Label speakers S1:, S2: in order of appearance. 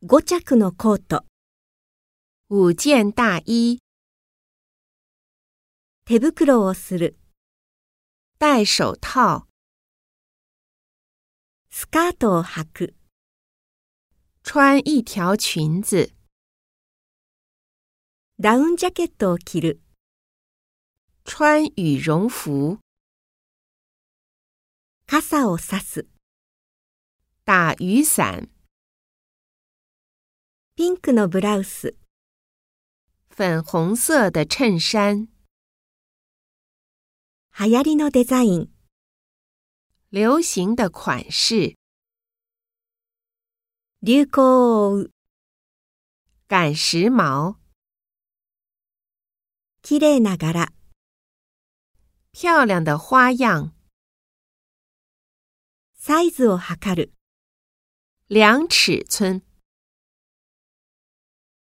S1: 5着のコート、
S2: 五件大衣，
S1: 手袋をする、
S2: 戴手套，
S1: スカートを履く、
S2: 穿一条裙子，
S1: ダウンジャケットを着る、
S2: 穿羽绒服，
S1: 傘をさす、
S2: 打雨伞，
S1: ピンクのブラウス、
S2: 粉红色的衬衫，
S1: 流行りのデザイン、
S2: 流行的款式，
S1: 流行を追う、
S2: 赶时髦，
S1: 綺麗な柄、
S2: 漂亮的花样，
S1: サイズを測る。
S2: 量尺寸。